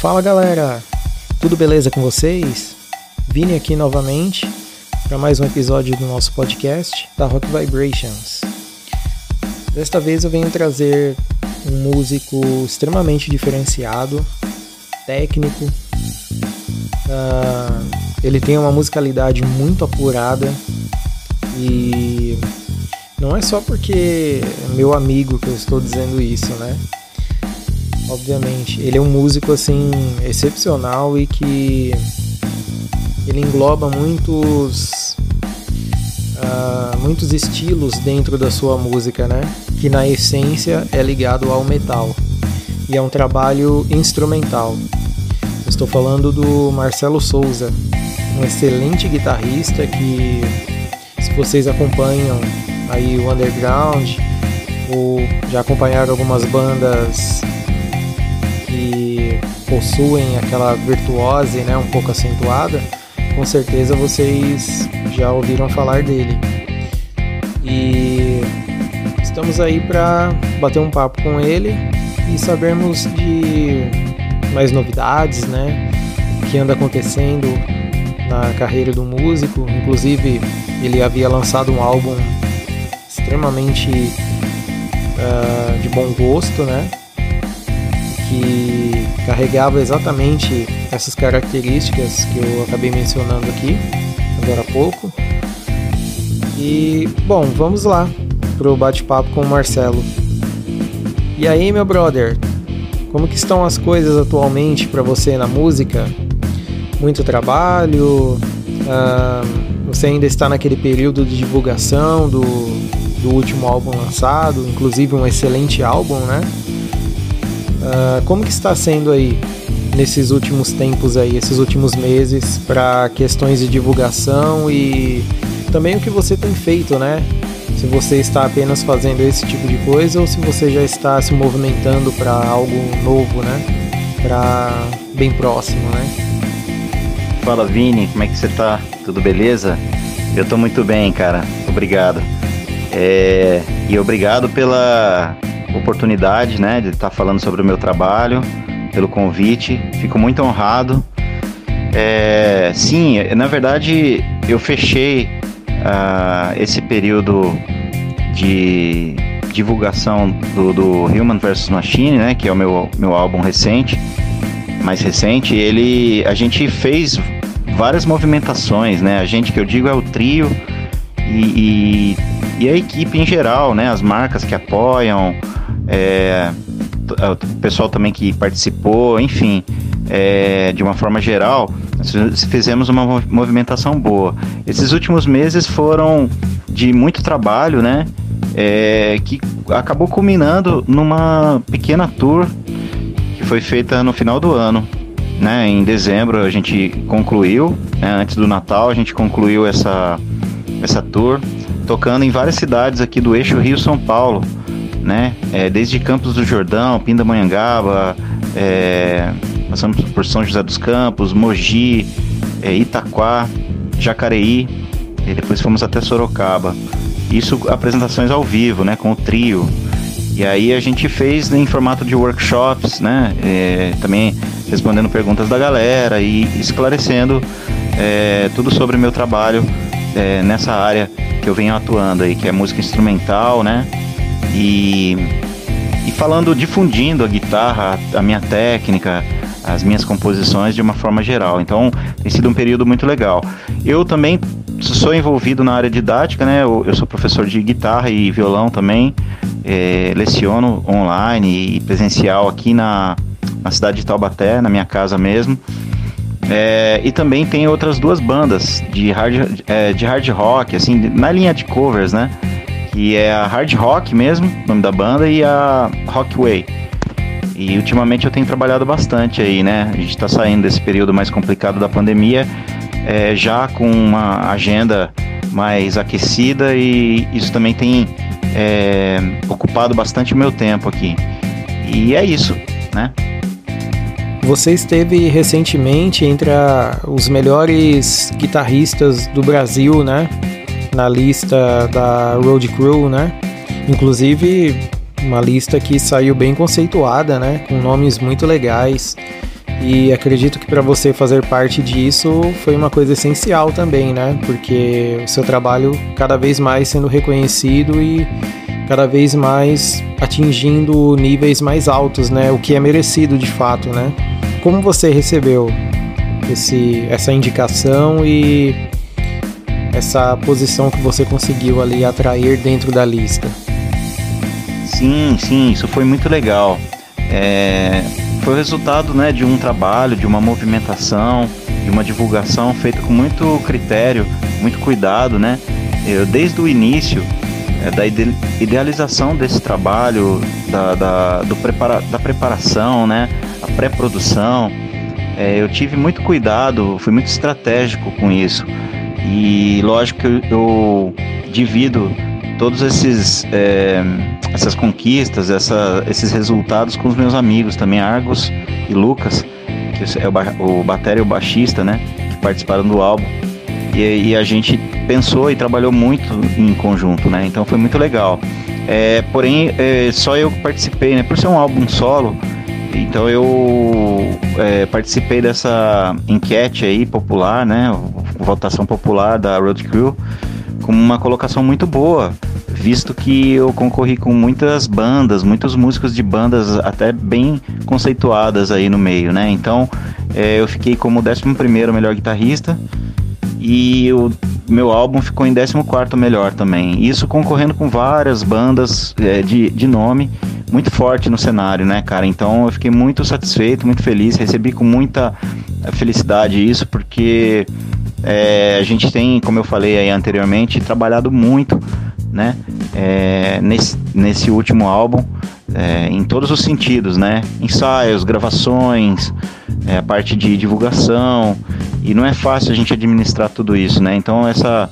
Fala galera, tudo beleza com vocês? Vini aqui novamente para mais um episódio do nosso podcast da Rock Vibrations. Desta vez eu venho trazer um músico extremamente diferenciado, técnico. Uh, ele tem uma musicalidade muito apurada e não é só porque é meu amigo que eu estou dizendo isso, né? Obviamente. Ele é um músico assim excepcional e que ele engloba muitos uh, muitos estilos dentro da sua música, né? Que na essência é ligado ao metal e é um trabalho instrumental. Estou falando do Marcelo Souza, um excelente guitarrista que, se vocês acompanham aí o underground ou já acompanharam algumas bandas possuem aquela virtuose né, um pouco acentuada, com certeza vocês já ouviram falar dele. E estamos aí para bater um papo com ele e sabermos de mais novidades, né? Que anda acontecendo na carreira do músico. Inclusive, ele havia lançado um álbum extremamente uh, de bom gosto, né? que carregava exatamente essas características que eu acabei mencionando aqui agora há pouco. E bom, vamos lá pro bate-papo com o Marcelo. E aí, meu brother, como que estão as coisas atualmente para você na música? Muito trabalho? Ah, você ainda está naquele período de divulgação do, do último álbum lançado, inclusive um excelente álbum, né? Uh, como que está sendo aí nesses últimos tempos aí, esses últimos meses, para questões de divulgação e também o que você tem feito, né? Se você está apenas fazendo esse tipo de coisa ou se você já está se movimentando para algo novo, né? Para bem próximo, né? Fala Vini, como é que você tá? Tudo beleza? Eu tô muito bem, cara. Obrigado. É... E obrigado pela oportunidade, né, de estar falando sobre o meu trabalho, pelo convite. Fico muito honrado. É, sim, na verdade eu fechei uh, esse período de divulgação do, do, Human vs Machine, né, que é o meu, meu álbum recente, mais recente. Ele, a gente fez várias movimentações, né? A gente que eu digo é o trio e, e, e a equipe em geral, né? As marcas que apoiam, é, o pessoal também que participou, enfim, é, de uma forma geral, fizemos uma movimentação boa. Esses últimos meses foram de muito trabalho, né? É, que acabou culminando numa pequena tour que foi feita no final do ano. Né? Em dezembro a gente concluiu, né? antes do Natal a gente concluiu essa, essa tour, tocando em várias cidades aqui do eixo Rio-São Paulo né? É, desde Campos do Jordão, Pindamonhangaba, é, passamos por São José dos Campos, Mogi, é, Itaquá, Jacareí, e depois fomos até Sorocaba. Isso apresentações ao vivo, né? Com o trio. E aí a gente fez em formato de workshops, né? É, também respondendo perguntas da galera e esclarecendo é, tudo sobre o meu trabalho é, nessa área que eu venho atuando aí, que é música instrumental, né? E, e falando, difundindo a guitarra, a minha técnica, as minhas composições de uma forma geral. Então tem sido um período muito legal. Eu também sou envolvido na área didática, né? Eu, eu sou professor de guitarra e violão também. É, leciono online e presencial aqui na, na cidade de Taubaté, na minha casa mesmo. É, e também tem outras duas bandas de hard, é, de hard rock, assim, na linha de covers, né? Que é a Hard Rock mesmo, nome da banda, e a Rockway. E ultimamente eu tenho trabalhado bastante aí, né? A gente está saindo desse período mais complicado da pandemia, é, já com uma agenda mais aquecida e isso também tem é, ocupado bastante o meu tempo aqui. E é isso, né? Você esteve recentemente entre a, os melhores guitarristas do Brasil, né? Na lista da Road Crew, né? Inclusive uma lista que saiu bem conceituada, né? Com nomes muito legais. E acredito que para você fazer parte disso foi uma coisa essencial também, né? Porque o seu trabalho cada vez mais sendo reconhecido e cada vez mais atingindo níveis mais altos, né? O que é merecido de fato, né? Como você recebeu esse, essa indicação e essa posição que você conseguiu ali atrair dentro da lista? Sim, sim, isso foi muito legal. É, foi o resultado né, de um trabalho, de uma movimentação, de uma divulgação feita com muito critério, muito cuidado, né? Eu, desde o início é, da idealização desse trabalho, da, da, do prepara, da preparação, né? A pré-produção, é, eu tive muito cuidado, fui muito estratégico com isso. E lógico que eu, divido todos esses é, essas conquistas, essa, esses resultados com os meus amigos também, Argos e Lucas, que é o, o bateria e o baixista, né, que participaram do álbum. E, e, a gente pensou e trabalhou muito em conjunto, né? Então foi muito legal. É, porém, é, só eu participei, né? Por ser um álbum solo, então eu é, participei dessa enquete aí popular, né? Votação popular da Road Crew, com uma colocação muito boa visto que eu concorri com muitas bandas, muitos músicos de bandas até bem conceituadas aí no meio, né? Então é, eu fiquei como 11 melhor guitarrista e o meu álbum ficou em 14 melhor também. Isso concorrendo com várias bandas é, de, de nome muito forte no cenário, né, cara? Então eu fiquei muito satisfeito, muito feliz, recebi com muita felicidade isso, porque é, a gente tem, como eu falei aí anteriormente, trabalhado muito né? É, nesse, nesse último álbum, é, em todos os sentidos, né? Ensaios, gravações, a parte de divulgação, e não é fácil a gente administrar tudo isso, né? Então essa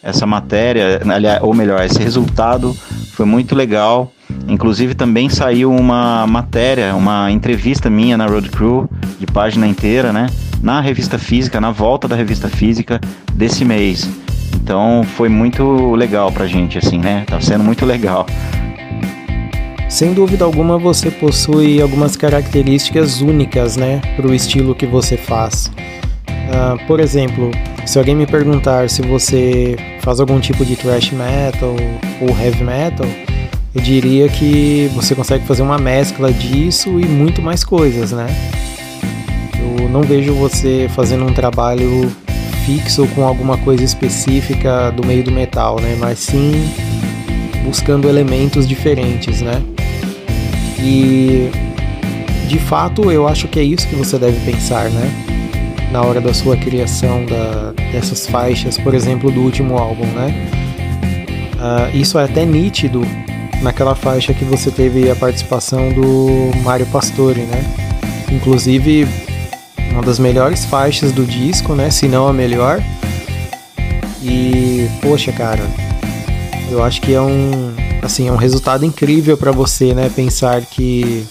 essa matéria, ou melhor, esse resultado foi muito legal. Inclusive também saiu uma matéria, uma entrevista minha na Road Crew, de página inteira, né? Na revista física, na volta da revista física desse mês. Então foi muito legal pra gente, assim, né? Tá sendo muito legal. Sem dúvida alguma, você possui algumas características únicas, né, para o estilo que você faz. Uh, por exemplo, se alguém me perguntar se você faz algum tipo de thrash metal ou heavy metal, eu diria que você consegue fazer uma mescla disso e muito mais coisas, né? Eu não vejo você fazendo um trabalho fixo com alguma coisa específica do meio do metal, né? Mas sim buscando elementos diferentes, né? E de fato eu acho que é isso que você deve pensar, né? Na hora da sua criação da, dessas faixas, por exemplo, do último álbum, né? Uh, isso é até nítido naquela faixa que você teve a participação do Mário Pastore, né? Inclusive uma das melhores faixas do disco, né? Se não a melhor. E poxa, cara, eu acho que é um assim, é um resultado incrível para você, né? Pensar que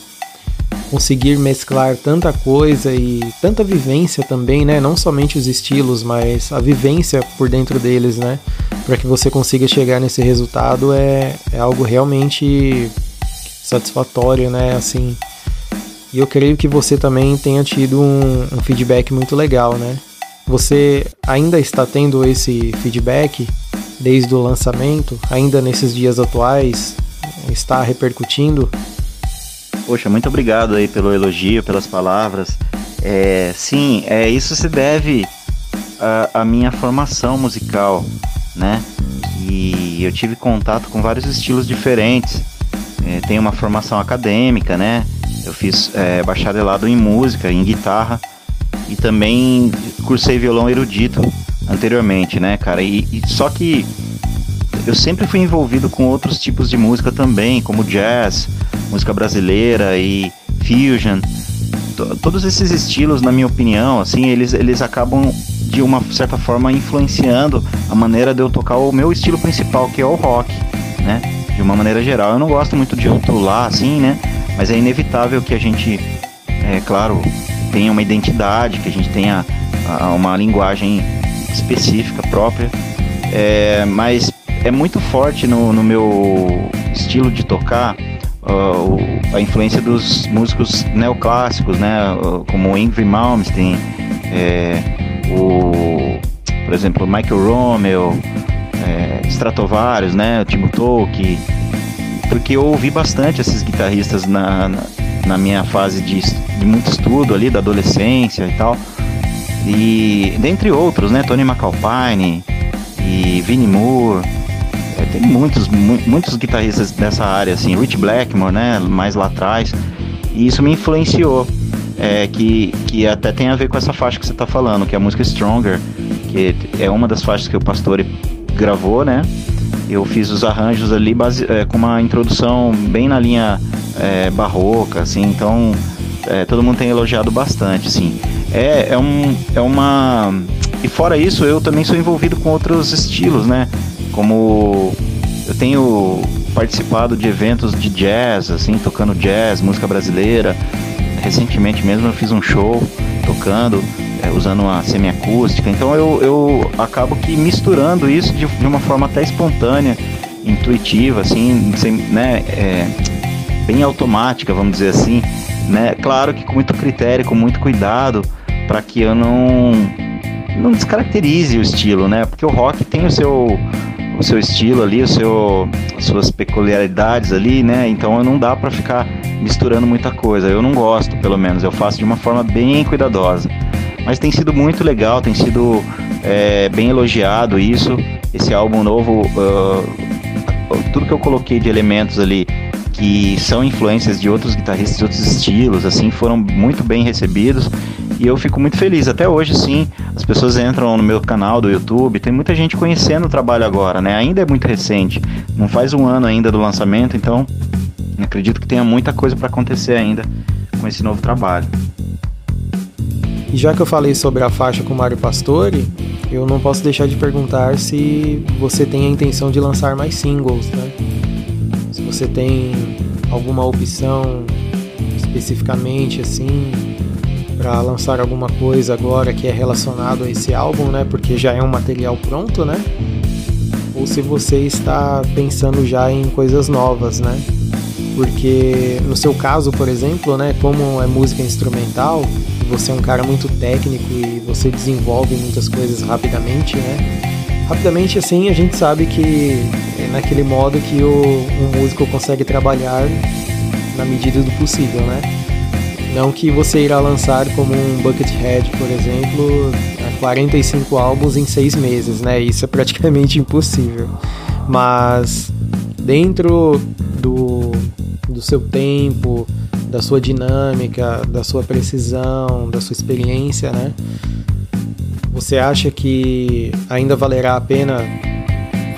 conseguir mesclar tanta coisa e tanta vivência também, né? Não somente os estilos, mas a vivência por dentro deles, né? Para que você consiga chegar nesse resultado é, é algo realmente satisfatório, né? Assim, e eu creio que você também tenha tido um, um feedback muito legal, né? Você ainda está tendo esse feedback desde o lançamento, ainda nesses dias atuais, está repercutindo? Poxa, muito obrigado aí pelo elogio, pelas palavras. É, sim, é, isso se deve à, minha formação musical, né? E eu tive contato com vários estilos diferentes. É, tenho uma formação acadêmica, né? Eu fiz é, bacharelado em música, em guitarra e também cursei violão erudito anteriormente, né, cara? E, e, só que eu sempre fui envolvido com outros tipos de música também, como jazz, música brasileira e fusion. Todos esses estilos, na minha opinião, assim, eles, eles acabam de uma certa forma influenciando a maneira de eu tocar o meu estilo principal, que é o rock, né? De uma maneira geral. Eu não gosto muito de rotular assim, né? Mas é inevitável que a gente, é claro, tenha uma identidade, que a gente tenha uma linguagem específica própria. É, mas é muito forte no, no meu estilo de tocar uh, a influência dos músicos neoclássicos, né? Como Ingrid Malmsteen, é, o, por exemplo, Michael Romeo, é, Stratovarius, né? Timo Tolkien, porque eu ouvi bastante esses guitarristas na, na, na minha fase de, de muito estudo ali, da adolescência e tal. E dentre outros, né? Tony McAlpine e Vinnie Moore. É, tem muitos, mu muitos guitarristas dessa área, assim, Rich Blackmore, né? Mais lá atrás. E isso me influenciou. É, que, que até tem a ver com essa faixa que você está falando, que é a música Stronger, que é uma das faixas que o Pastore gravou, né? Eu fiz os arranjos ali base, é, com uma introdução bem na linha é, barroca, assim, então é, todo mundo tem elogiado bastante, assim. É, é, um, é uma. E fora isso, eu também sou envolvido com outros estilos, né? Como eu tenho participado de eventos de jazz, assim, tocando jazz, música brasileira. Recentemente mesmo eu fiz um show tocando, é, usando uma semiacústica. Então eu, eu acabo que misturando isso de, de uma forma até espontânea, intuitiva, assim, sem, né? É, bem automática, vamos dizer assim né? Claro que com muito critério, com muito cuidado, para que eu não não descaracterize o estilo, né? Porque o rock tem o seu o seu estilo ali, o seu as suas peculiaridades ali, né? Então não dá para ficar misturando muita coisa. Eu não gosto, pelo menos. Eu faço de uma forma bem cuidadosa. Mas tem sido muito legal, tem sido é, bem elogiado isso. Esse álbum novo, uh, tudo que eu coloquei de elementos ali que são influências de outros guitarristas de outros estilos, assim, foram muito bem recebidos e eu fico muito feliz. Até hoje, sim, as pessoas entram no meu canal do YouTube, tem muita gente conhecendo o trabalho agora, né? Ainda é muito recente, não faz um ano ainda do lançamento, então acredito que tenha muita coisa para acontecer ainda com esse novo trabalho. E já que eu falei sobre a faixa com Mário Pastore, eu não posso deixar de perguntar se você tem a intenção de lançar mais singles, né? Se você tem alguma opção especificamente assim para lançar alguma coisa agora que é relacionado a esse álbum, né? Porque já é um material pronto, né? Ou se você está pensando já em coisas novas, né? Porque no seu caso, por exemplo, né, como é música instrumental, você é um cara muito técnico e você desenvolve muitas coisas rapidamente, né? Rapidamente assim, a gente sabe que é naquele modo que o, um músico consegue trabalhar na medida do possível, né? Não que você irá lançar como um Buckethead, por exemplo, 45 álbuns em seis meses, né? Isso é praticamente impossível. Mas dentro do, do seu tempo, da sua dinâmica, da sua precisão, da sua experiência, né? Você acha que ainda valerá a pena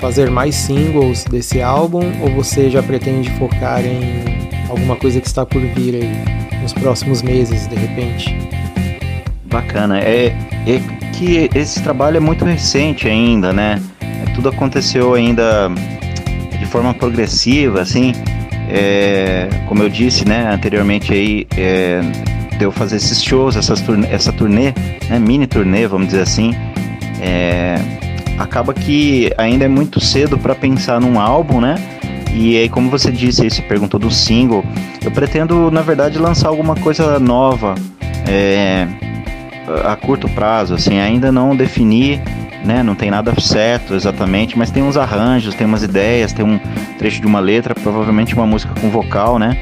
fazer mais singles desse álbum ou você já pretende focar em alguma coisa que está por vir aí nos próximos meses, de repente? Bacana. É, é que esse trabalho é muito recente ainda, né? Tudo aconteceu ainda de forma progressiva, assim. É, como eu disse, né, anteriormente aí, é, deu fazer esses shows, essas turnê, essa turnê, né, mini turnê, vamos dizer assim, é, acaba que ainda é muito cedo para pensar num álbum, né? E aí, como você disse, aí, você perguntou do single, eu pretendo, na verdade, lançar alguma coisa nova é, a curto prazo, assim, ainda não defini, né? Não tem nada certo exatamente, mas tem uns arranjos, tem umas ideias, tem um trecho de uma letra, provavelmente uma música com vocal, né?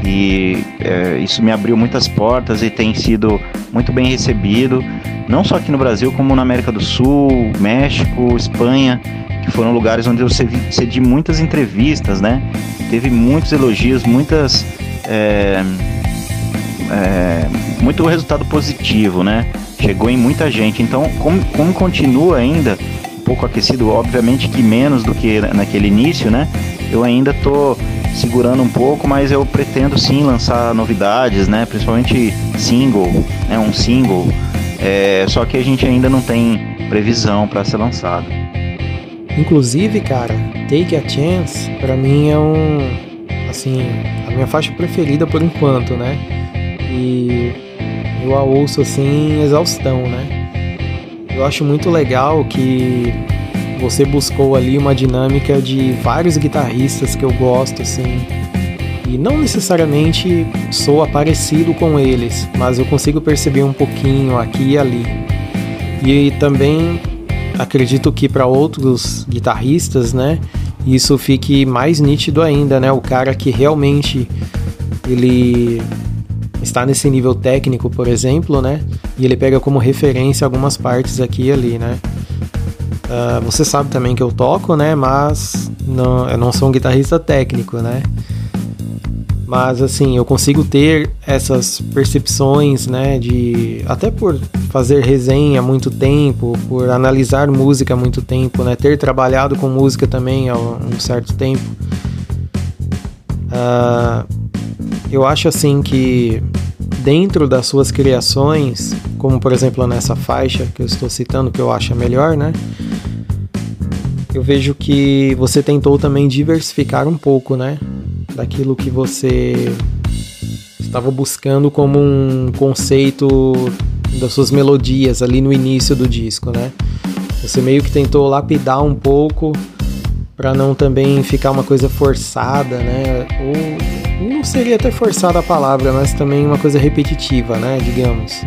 que é, isso me abriu muitas portas e tem sido muito bem recebido, não só aqui no Brasil, como na América do Sul, México, Espanha, que foram lugares onde eu cedi muitas entrevistas, né? Teve muitos elogios, muitas. É, é, muito resultado positivo, né? Chegou em muita gente. Então, como, como continua ainda um pouco aquecido, obviamente que menos do que naquele início, né? Eu ainda tô segurando um pouco, mas eu pretendo sim lançar novidades, né? Principalmente single, né? Um single. É, só que a gente ainda não tem previsão para ser lançado. Inclusive, cara, Take a Chance para mim é um assim, a minha faixa preferida por enquanto, né? E eu a ouço assim exaustão, né? Eu acho muito legal que você buscou ali uma dinâmica de vários guitarristas que eu gosto, assim. E não necessariamente sou parecido com eles, mas eu consigo perceber um pouquinho aqui e ali. E também acredito que para outros guitarristas, né, isso fique mais nítido ainda, né? O cara que realmente ele está nesse nível técnico, por exemplo, né? E ele pega como referência algumas partes aqui e ali, né? Uh, você sabe também que eu toco, né? Mas não, eu não sou um guitarrista técnico, né? Mas assim, eu consigo ter essas percepções, né? De até por fazer resenha há muito tempo, por analisar música há muito tempo, né? Ter trabalhado com música também há um certo tempo. Uh, eu acho assim que dentro das suas criações, como por exemplo nessa faixa que eu estou citando, que eu acho a melhor, né? Eu vejo que você tentou também diversificar um pouco, né? Daquilo que você estava buscando como um conceito das suas melodias ali no início do disco, né? Você meio que tentou lapidar um pouco para não também ficar uma coisa forçada, né? Ou não seria até forçada a palavra, mas também uma coisa repetitiva, né, digamos.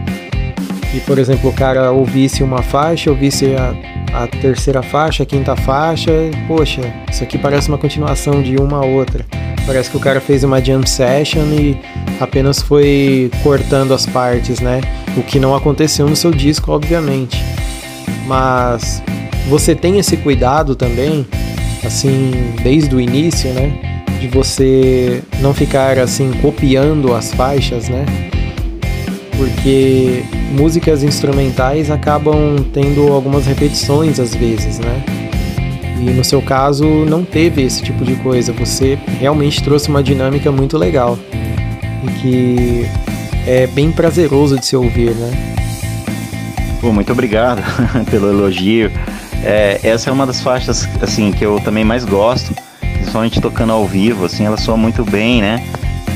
E, por exemplo, o cara ouvisse uma faixa, ouvisse a, a terceira faixa, a quinta faixa, poxa, isso aqui parece uma continuação de uma a outra. Parece que o cara fez uma jam session e apenas foi cortando as partes, né? O que não aconteceu no seu disco, obviamente. Mas você tem esse cuidado também, assim, desde o início, né? de você não ficar assim copiando as faixas, né? Porque músicas instrumentais acabam tendo algumas repetições às vezes, né? E no seu caso não teve esse tipo de coisa, você realmente trouxe uma dinâmica muito legal e que é bem prazeroso de se ouvir, né? Pô, muito obrigado pelo elogio. É, essa é uma das faixas assim que eu também mais gosto principalmente tocando ao vivo, assim, ela soa muito bem, né?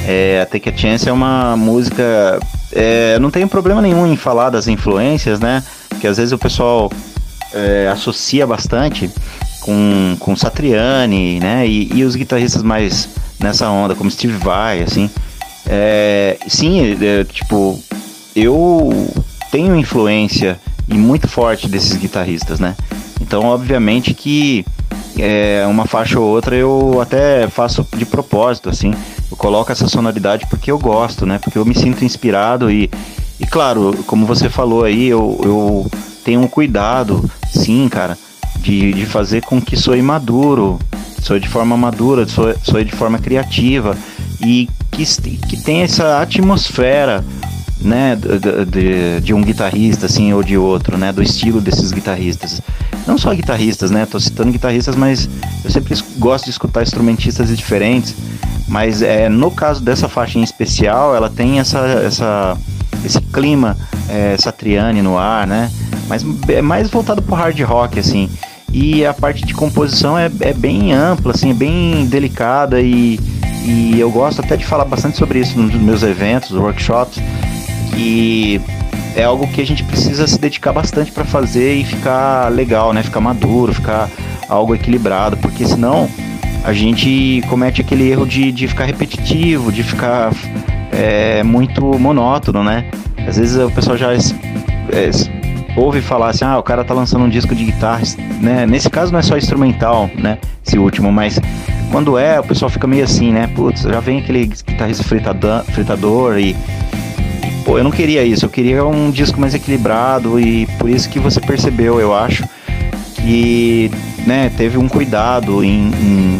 É, a Take a Chance é uma música. É, não tenho problema nenhum em falar das influências, né? Porque às vezes o pessoal é, associa bastante com, com Satriani, né? E, e, os guitarristas mais nessa onda, como Steve Vai, assim. É, sim, é, tipo, eu tenho influência e muito forte desses guitarristas, né? Então, obviamente que é, uma faixa ou outra eu até faço de propósito, assim. Eu coloco essa sonoridade porque eu gosto, né? Porque eu me sinto inspirado e, e claro, como você falou aí, eu, eu tenho um cuidado, sim, cara, de, de fazer com que soe maduro, soe de forma madura, soe, soe de forma criativa e que, que tenha essa atmosfera né, de, de, de, um guitarrista assim ou de outro, né, do estilo desses guitarristas. Não só guitarristas, né, tô citando guitarristas, mas eu sempre gosto de escutar instrumentistas diferentes, mas é, no caso dessa faixa em especial, ela tem essa, essa esse clima é, satriani no ar, né, mas é mais voltado pro hard rock, assim, e a parte de composição é, é bem ampla, assim, é bem delicada e, e eu gosto até de falar bastante sobre isso nos meus eventos, workshops, e é algo que a gente precisa se dedicar bastante para fazer e ficar legal, né? Ficar maduro, ficar algo equilibrado, porque senão a gente comete aquele erro de, de ficar repetitivo, de ficar é, muito monótono, né? Às vezes o pessoal já é, ouve falar assim, ah, o cara tá lançando um disco de guitarra, né? Nesse caso não é só instrumental, né? Esse último, mas quando é, o pessoal fica meio assim, né? Putz, já vem aquele guitarrista fritador, fritador e Pô, eu não queria isso, eu queria um disco mais equilibrado e por isso que você percebeu, eu acho, que né, teve um cuidado em,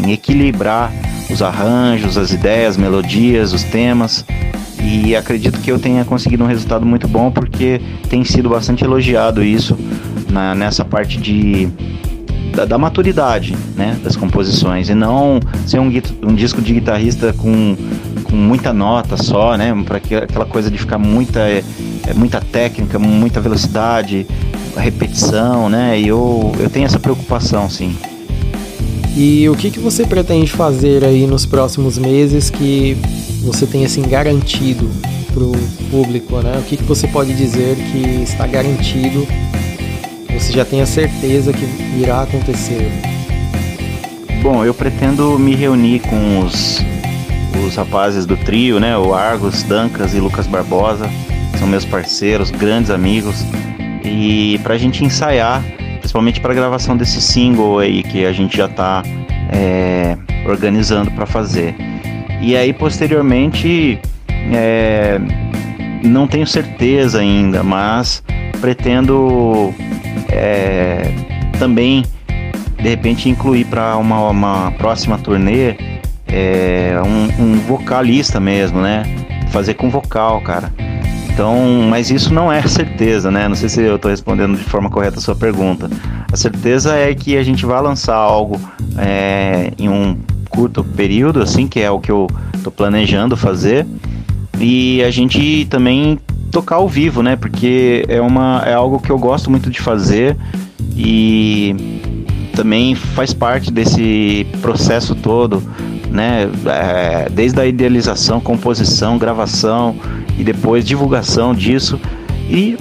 em equilibrar os arranjos, as ideias, melodias, os temas. E acredito que eu tenha conseguido um resultado muito bom porque tem sido bastante elogiado isso na, nessa parte de da, da, maturidade né, das composições e não ser um, um disco de guitarrista com com muita nota só, né? Para aquela coisa de ficar muita, é, muita técnica, muita velocidade, repetição, né? E eu, eu tenho essa preocupação, sim. E o que, que você pretende fazer aí nos próximos meses que você tem assim garantido para o público, né? O que, que você pode dizer que está garantido? Você já tem a certeza que irá acontecer? Bom, eu pretendo me reunir com os os rapazes do trio, né? O Argos, Dancas e Lucas Barbosa, são meus parceiros, grandes amigos. E pra gente ensaiar, principalmente para a gravação desse single aí que a gente já tá é, organizando para fazer. E aí posteriormente é, não tenho certeza ainda, mas pretendo é, também de repente incluir para uma, uma, próxima turnê é, um, um, vocalista mesmo, né? Fazer com vocal, cara. Então, mas isso não é certeza, né? Não sei se eu estou respondendo de forma correta a sua pergunta. A certeza é que a gente vai lançar algo é, em um curto período, assim, que é o que eu estou planejando fazer. E a gente também tocar ao vivo, né? Porque é, uma, é algo que eu gosto muito de fazer e também faz parte desse processo todo, né? É, desde a idealização, composição, gravação e depois divulgação disso e,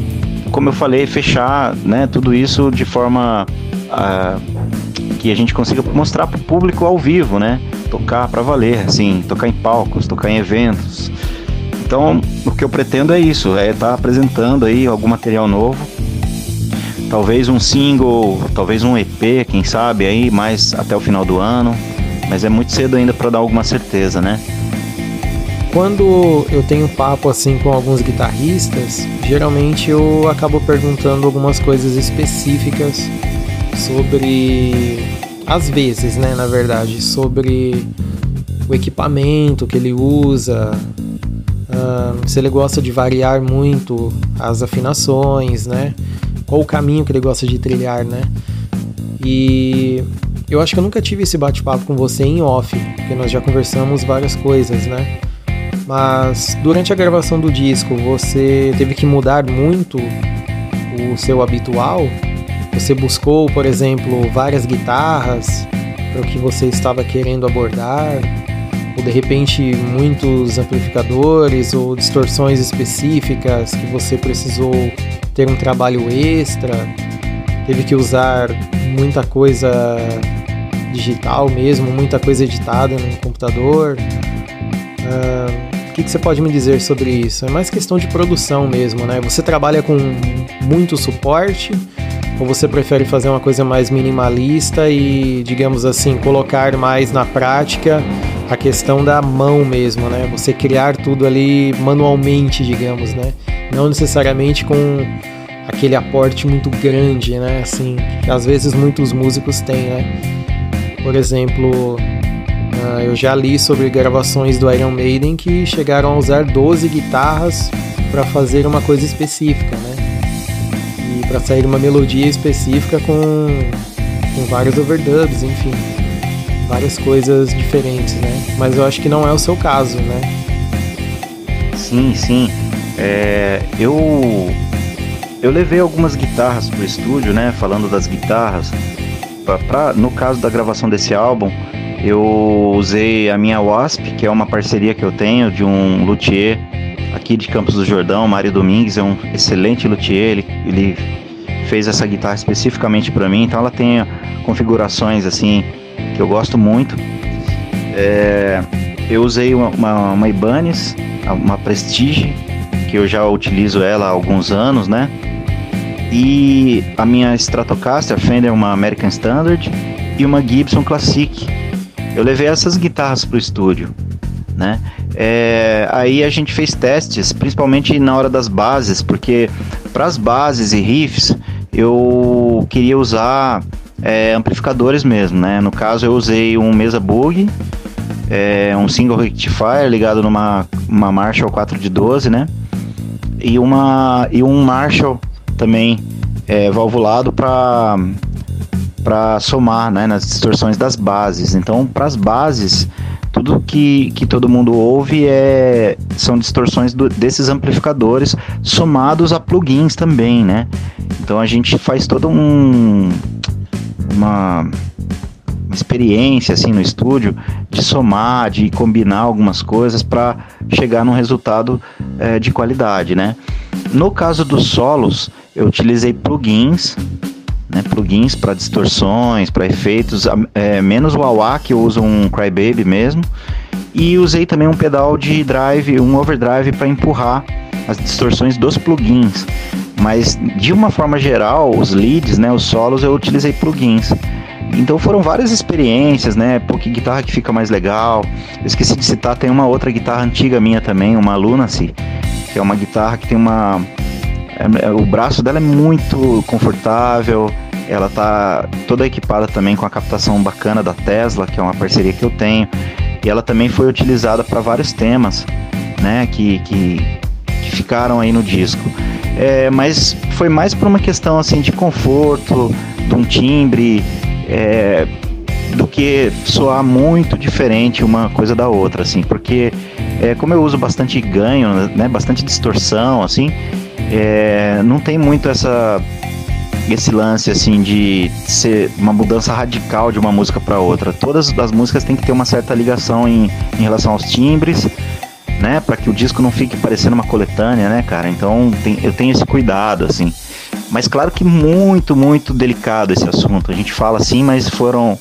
como eu falei, fechar, né? Tudo isso de forma uh, que a gente consiga mostrar para o público ao vivo, né? Tocar para valer, assim, tocar em palcos, tocar em eventos. Então, o que eu pretendo é isso, é estar tá apresentando aí algum material novo Talvez um single, talvez um EP, quem sabe aí, mais até o final do ano. Mas é muito cedo ainda para dar alguma certeza, né? Quando eu tenho papo assim com alguns guitarristas, geralmente eu acabo perguntando algumas coisas específicas sobre às vezes, né, na verdade, sobre o equipamento que ele usa, uh, se ele gosta de variar muito as afinações, né? qual o caminho que ele gosta de trilhar, né? E eu acho que eu nunca tive esse bate-papo com você em off, porque nós já conversamos várias coisas, né? Mas durante a gravação do disco, você teve que mudar muito o seu habitual? Você buscou, por exemplo, várias guitarras para o que você estava querendo abordar? Ou de repente muitos amplificadores ou distorções específicas que você precisou ter um trabalho extra, teve que usar muita coisa digital mesmo, muita coisa editada no computador. Uh, o que, que, você pode me dizer sobre isso? É mais questão de produção mesmo, né? Você trabalha com muito suporte ou você prefere fazer uma coisa mais minimalista e, digamos assim, colocar mais na prática a questão da mão mesmo, né? Você criar tudo ali manualmente, digamos, né? não necessariamente com aquele aporte muito grande, né? Assim, que às vezes muitos músicos têm, né? Por exemplo, uh, eu já li sobre gravações do Iron Maiden que chegaram a usar 12 guitarras para fazer uma coisa específica, né? Para sair uma melodia específica com, com vários overdubs, enfim, várias coisas diferentes, né? Mas eu acho que não é o seu caso, né? Sim, sim. É, eu eu levei algumas guitarras pro estúdio, né? Falando das guitarras, pra, pra, no caso da gravação desse álbum, eu usei a minha Wasp, que é uma parceria que eu tenho de um luthier aqui de Campos do Jordão, Mário Domingues, é um excelente luthier, ele, ele fez essa guitarra especificamente para mim, então ela tem configurações assim que eu gosto muito. É, eu usei uma, uma, uma Ibanez, uma Prestige, que eu já utilizo ela há alguns anos, né? E a minha Stratocaster Fender, uma American Standard e uma Gibson Classic. Eu levei essas guitarras para o estúdio, né? É, aí a gente fez testes, principalmente na hora das bases, porque para as bases e riffs eu queria usar é, amplificadores mesmo, né? No caso eu usei um Mesa Bug, é, um single rectifier ligado numa uma Marshall 4 de 12, né? e, uma, e um Marshall também é, valvulado para para somar né, nas distorções das bases. Então, para as bases, tudo que, que todo mundo ouve é, são distorções do, desses amplificadores somados a plugins também, né? Então a gente faz todo um uma experiência assim no estúdio de somar, de combinar algumas coisas para chegar num resultado é, de qualidade, né? No caso dos solos, eu utilizei plugins, né, plugins para distorções, para efeitos, é, menos o AWA que eu uso um Crybaby mesmo, E usei também um pedal de drive, um overdrive para empurrar as distorções dos plugins. Mas de uma forma geral, os leads, né, os solos, eu utilizei plugins. Então foram várias experiências, né? Pô, que guitarra que fica mais legal. Eu esqueci de citar, tem uma outra guitarra antiga minha também, uma Lunacy, que é uma guitarra que tem uma. É, é, o braço dela é muito confortável. Ela tá toda equipada também com a captação bacana da Tesla, que é uma parceria que eu tenho. E ela também foi utilizada para vários temas, né? Que, que, que ficaram aí no disco. É, mas foi mais por uma questão assim de conforto, de um timbre, é, do que soar muito diferente uma coisa da outra, assim, porque é, como eu uso bastante ganho, né, bastante distorção, assim, é, não tem muito essa esse lance assim de ser uma mudança radical de uma música para outra. Todas as músicas têm que ter uma certa ligação em, em relação aos timbres, né, para que o disco não fique parecendo uma coletânea, né, cara. Então tem, eu tenho esse cuidado assim. Mas claro que muito, muito delicado esse assunto. A gente fala assim, mas foram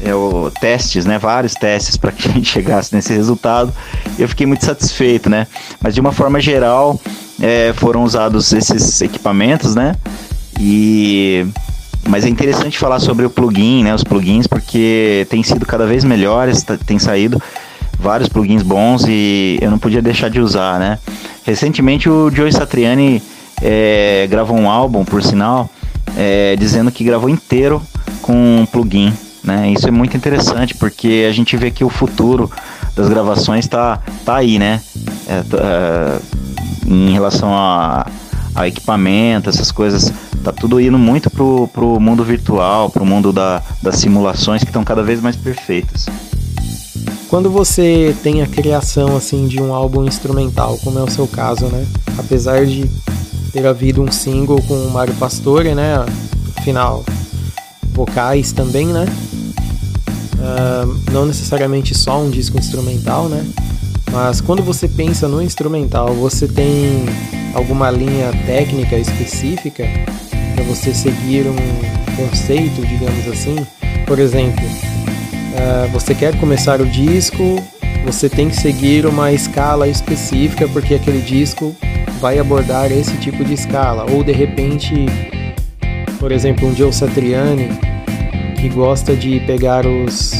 é, o, testes, né? Vários testes para que a gente chegasse nesse resultado. Eu fiquei muito satisfeito, né? Mas de uma forma geral, é, foram usados esses equipamentos, né? E mas é interessante falar sobre o plugin, né? Os plugins, porque tem sido cada vez melhores, tá, tem saído vários plugins bons e eu não podia deixar de usar, né? Recentemente o Joe Satriani é, gravou um álbum, por sinal, é, dizendo que gravou inteiro com um plugin. Né? Isso é muito interessante porque a gente vê que o futuro das gravações está tá aí, né? É, é, em relação a, a, equipamento, essas coisas, tá tudo indo muito pro, pro mundo virtual, pro mundo da, das simulações que estão cada vez mais perfeitas. Quando você tem a criação assim de um álbum instrumental, como é o seu caso, né? Apesar de ter havido um single com o Mário Pastore, né? Afinal, vocais também, né? Uh, não necessariamente só um disco instrumental, né? Mas quando você pensa no instrumental, você tem alguma linha técnica específica para você seguir um conceito, digamos assim? Por exemplo, uh, você quer começar o disco, você tem que seguir uma escala específica porque aquele disco vai abordar esse tipo de escala. Ou de repente, por exemplo, um Joe Satriani que gosta de pegar os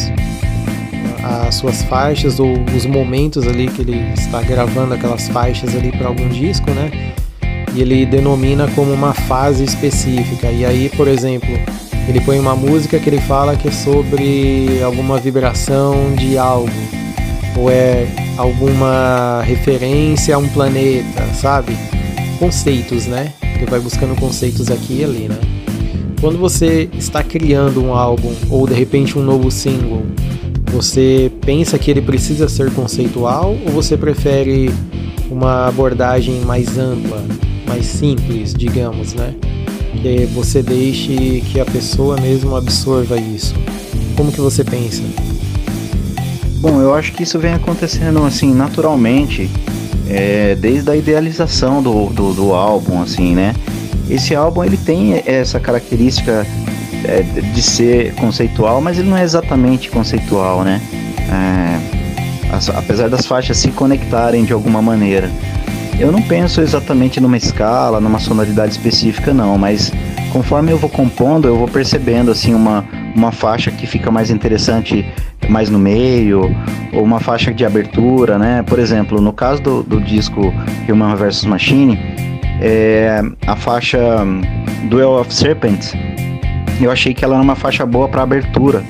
as suas faixas ou os momentos ali que ele está gravando aquelas faixas ali para algum disco, né? E ele denomina como uma fase específica. E aí, por exemplo, ele põe uma música que ele fala que é sobre alguma vibração de algo ou é alguma referência a um planeta, sabe? Conceitos, né? Ele vai buscando conceitos aqui e ali, né? Quando você está criando um álbum ou de repente um novo single, você pensa que ele precisa ser conceitual ou você prefere uma abordagem mais ampla, mais simples, digamos, né? Que você deixe que a pessoa mesmo absorva isso. Como que você pensa? Bom, eu acho que isso vem acontecendo assim naturalmente, é, desde a idealização do, do, do, álbum, assim, né? Esse álbum ele tem essa característica é, de ser conceitual, mas ele não é exatamente conceitual, né? É, as, apesar das faixas se conectarem de alguma maneira. Eu não penso exatamente numa escala, numa sonoridade específica, não, mas conforme eu vou compondo, eu vou percebendo assim uma, uma faixa que fica mais interessante mais no meio, ou uma faixa de abertura, né? Por exemplo, no caso do, do disco Human vs Machine, é, a faixa Duel of Serpents, eu achei que ela era uma faixa boa para abertura,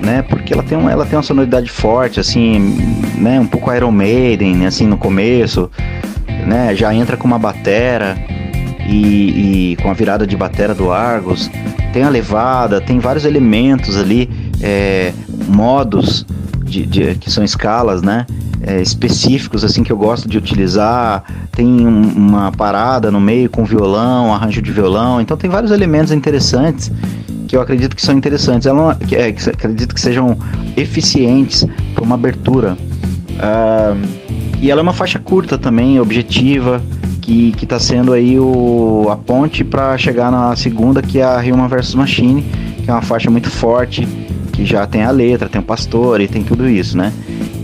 né? Porque ela tem, um, ela tem uma sonoridade forte, assim, né? Um pouco Iron Maiden, assim, no começo, né? Já entra com uma batera e, e com a virada de batera do Argos, tem a levada, tem vários elementos ali, é, modos de, de, que são escalas, né? É, específicos assim que eu gosto de utilizar. Tem um, uma parada no meio com violão, arranjo de violão. Então tem vários elementos interessantes que eu acredito que são interessantes. Ela que, é, que acredito que sejam eficientes para uma abertura. E ela é uma faixa curta também, objetiva, que está sendo aí o, a ponte para chegar na segunda, que é a Human vs Machine, que é uma faixa muito forte que já tem a letra, tem o pastor e tem tudo isso, né?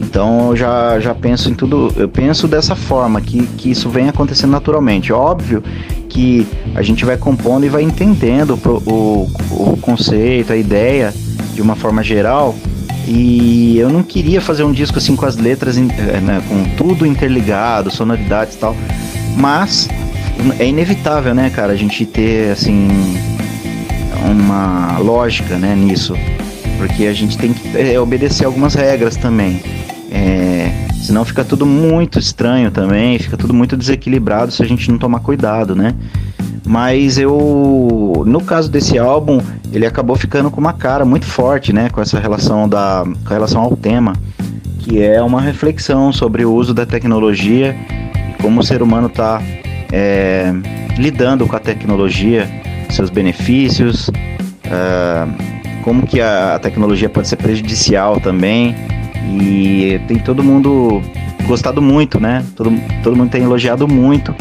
Então eu já, já penso em tudo, eu penso dessa forma, que, que isso vem acontecendo naturalmente. Óbvio que a gente vai compondo e vai entendendo o, o, o conceito, a ideia de uma forma geral. E eu não queria fazer um disco assim com as letras, eh, né, com tudo interligado, sonoridades e tal. Mas é inevitável, né, cara, a gente ter assim uma lógica, né, nisso, porque a gente tem que é, obedecer algumas regras também. É, senão fica tudo muito estranho também, fica tudo muito desequilibrado se a gente não tomar cuidado, né? Mas eu, no caso desse álbum, ele acabou ficando com uma cara muito forte, né? Com essa relação da, com relação ao tema, que é uma reflexão sobre o uso da tecnologia e como o ser humano está é, lidando com a tecnologia, seus benefícios, é, como que a tecnologia pode ser prejudicial também e tem todo mundo gostado muito, né? Todo, todo mundo tem elogiado muito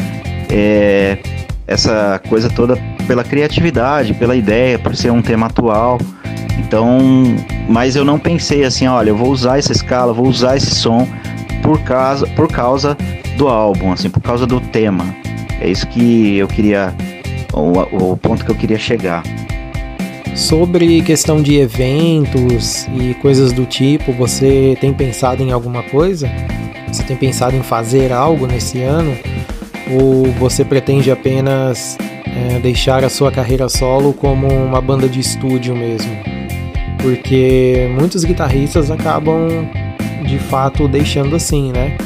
é, essa coisa toda pela criatividade, pela ideia, por ser um tema atual. Então, mas eu não pensei assim, olha, eu vou usar essa escala, vou usar esse som por causa, por causa do álbum, assim, por causa do tema. É isso que eu queria, o, o ponto que eu queria chegar. Sobre questão de eventos e coisas do tipo, você tem pensado em alguma coisa? Você tem pensado em fazer algo nesse ano? Ou você pretende apenas é, deixar a sua carreira solo como uma banda de estúdio mesmo? Porque muitos guitarristas acabam de fato deixando assim, né?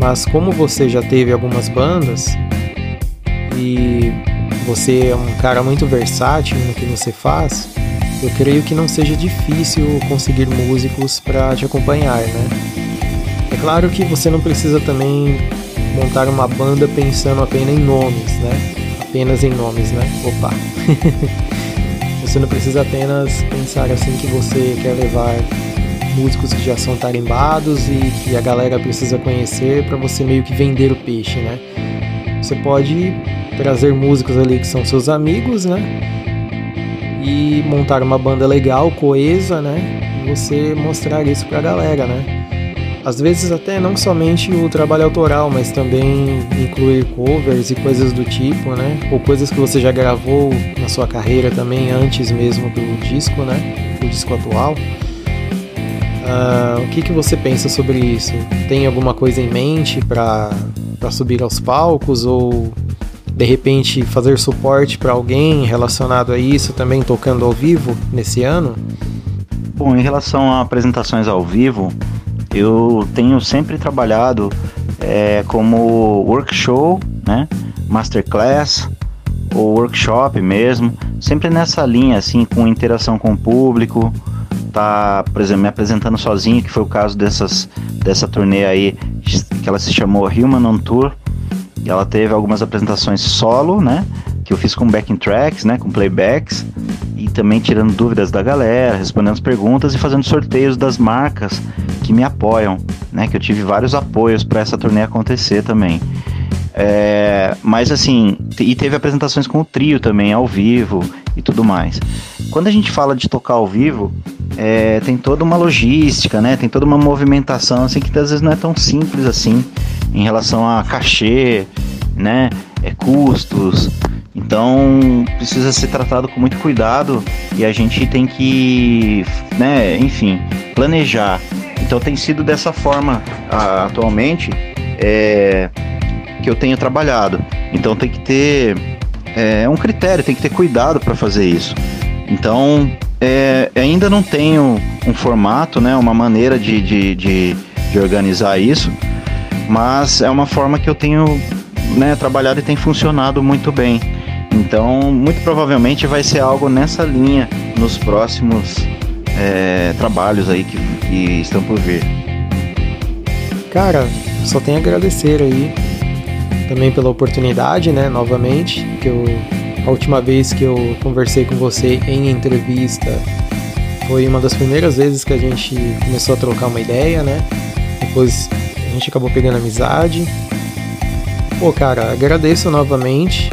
Mas como você já teve algumas bandas e você é um cara muito versátil no que você faz, eu creio que não seja difícil conseguir músicos para te acompanhar, né? É claro que você não precisa também montar uma banda pensando apenas em nomes, né? Apenas em nomes, né? Opa! você não precisa apenas pensar assim que você quer levar músicos que já são tarimbados e que a galera precisa conhecer para você meio que vender o peixe, né? Você pode trazer músicos ali que são seus amigos, né? e montar uma banda legal, coesa, né? E você mostrar isso pra galera, né? Às vezes até não somente o trabalho autoral, mas também incluir covers e coisas do tipo, né? Ou coisas que você já gravou na sua carreira também antes mesmo do disco, né? Do disco atual. Uh, o que, que você pensa sobre isso? Tem alguma coisa em mente para subir aos palcos ou de repente fazer suporte para alguém relacionado a isso, também tocando ao vivo nesse ano? Bom, em relação a apresentações ao vivo, eu tenho sempre trabalhado é, como workshop, né, masterclass ou workshop mesmo, sempre nessa linha assim com interação com o público, tá, por exemplo, me apresentando sozinho, que foi o caso dessas dessa turnê aí que ela se chamou Human on Tour, ela teve algumas apresentações solo, né? Que eu fiz com backing tracks, né? Com playbacks. E também tirando dúvidas da galera, respondendo as perguntas e fazendo sorteios das marcas que me apoiam, né? Que eu tive vários apoios para essa turnê acontecer também. É, mas assim, e teve apresentações com o trio também, ao vivo e tudo mais. Quando a gente fala de tocar ao vivo, é, tem toda uma logística, né? Tem toda uma movimentação assim que às vezes não é tão simples assim em relação a cachê, né? É, custos. Então precisa ser tratado com muito cuidado e a gente tem que, né, enfim, planejar. Então tem sido dessa forma a, atualmente é, que eu tenho trabalhado. Então tem que ter é, um critério, tem que ter cuidado para fazer isso. Então é, ainda não tenho um formato, né, uma maneira de, de, de, de organizar isso mas é uma forma que eu tenho né, trabalhado e tem funcionado muito bem. Então, muito provavelmente vai ser algo nessa linha nos próximos é, trabalhos aí que, que estão por vir. Cara, só tenho a agradecer aí também pela oportunidade, né, novamente, que eu a última vez que eu conversei com você em entrevista foi uma das primeiras vezes que a gente começou a trocar uma ideia, né? Depois a gente acabou pegando amizade. Pô, cara, agradeço novamente.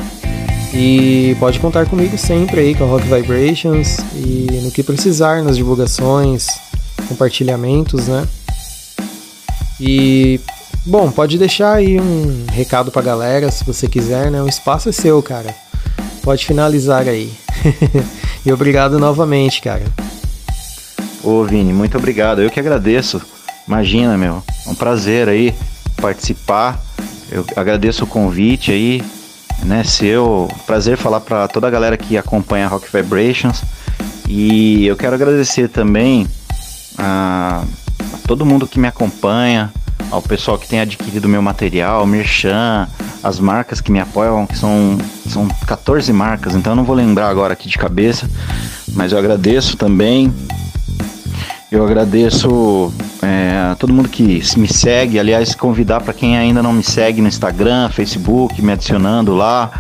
E pode contar comigo sempre aí com a Rock Vibrations e no que precisar nas divulgações, compartilhamentos, né? E bom, pode deixar aí um recado pra galera se você quiser, né? O espaço é seu, cara. Pode finalizar aí. e obrigado novamente, cara. Ô Vini, muito obrigado. Eu que agradeço. Imagina, meu. É um prazer aí participar. Eu agradeço o convite aí, né? Seu prazer falar para toda a galera que acompanha Rock Vibrations. E eu quero agradecer também a, a todo mundo que me acompanha, ao pessoal que tem adquirido meu material, Merchan, as marcas que me apoiam, que são, são 14 marcas, então eu não vou lembrar agora aqui de cabeça, mas eu agradeço também. Eu agradeço é, a todo mundo que me segue, aliás, convidar para quem ainda não me segue no Instagram, Facebook, me adicionando lá,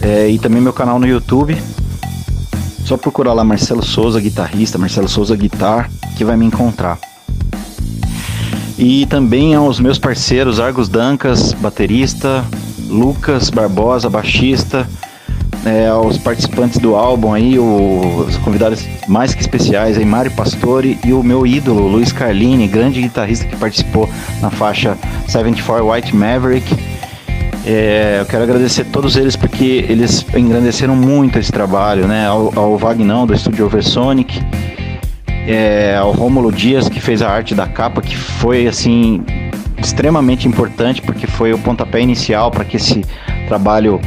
é, e também meu canal no YouTube. Só procurar lá Marcelo Souza, guitarrista, Marcelo Souza Guitar, que vai me encontrar. E também aos meus parceiros Argos Dancas, baterista, Lucas Barbosa, baixista, é, aos participantes do álbum aí, os convidados mais que especiais aí, Mário Pastore e o meu ídolo, Luiz Carlini, grande guitarrista que participou na faixa 74 White Maverick. É, eu quero agradecer a todos eles porque eles engrandeceram muito esse trabalho, né? Ao, ao Vagnão do estúdio Oversonic, é, ao Rômulo Dias que fez a arte da capa, que foi assim extremamente importante porque foi o pontapé inicial para que esse trabalho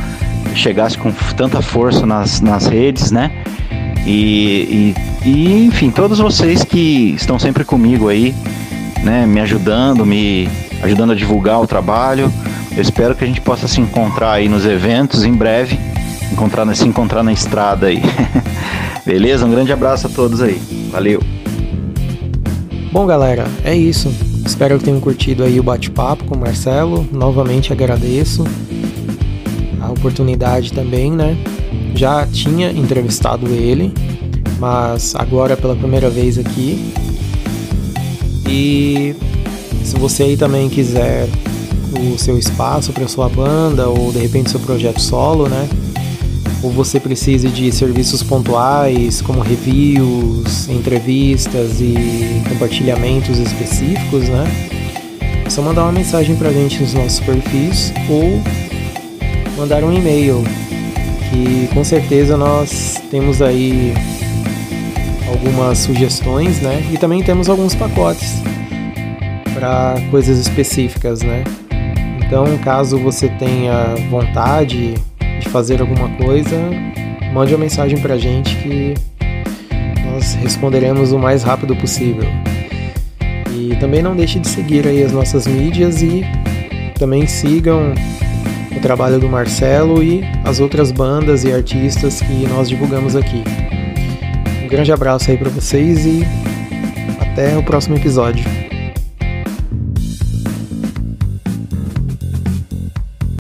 chegasse com tanta força nas, nas redes, né? E, e, e, enfim, todos vocês que estão sempre comigo aí, né? Me ajudando, me ajudando a divulgar o trabalho. Eu espero que a gente possa se encontrar aí nos eventos em breve, encontrar, se encontrar na estrada aí. Beleza? Um grande abraço a todos aí. Valeu. Bom, galera, é isso. Espero que tenham curtido aí o bate-papo com o Marcelo. Novamente agradeço oportunidade também, né? Já tinha entrevistado ele, mas agora pela primeira vez aqui. E se você aí também quiser o seu espaço para sua banda ou de repente seu projeto solo, né? ou você precise de serviços pontuais como reviews, entrevistas e compartilhamentos específicos, né? É só mandar uma mensagem pra gente nos nossos perfis ou mandar um e-mail que com certeza nós temos aí algumas sugestões, né? E também temos alguns pacotes para coisas específicas, né? Então, caso você tenha vontade fazer alguma coisa, mande uma mensagem pra gente que nós responderemos o mais rápido possível. E também não deixe de seguir aí as nossas mídias e também sigam trabalho do Marcelo e as outras bandas e artistas que nós divulgamos aqui. Um grande abraço aí para vocês e até o próximo episódio.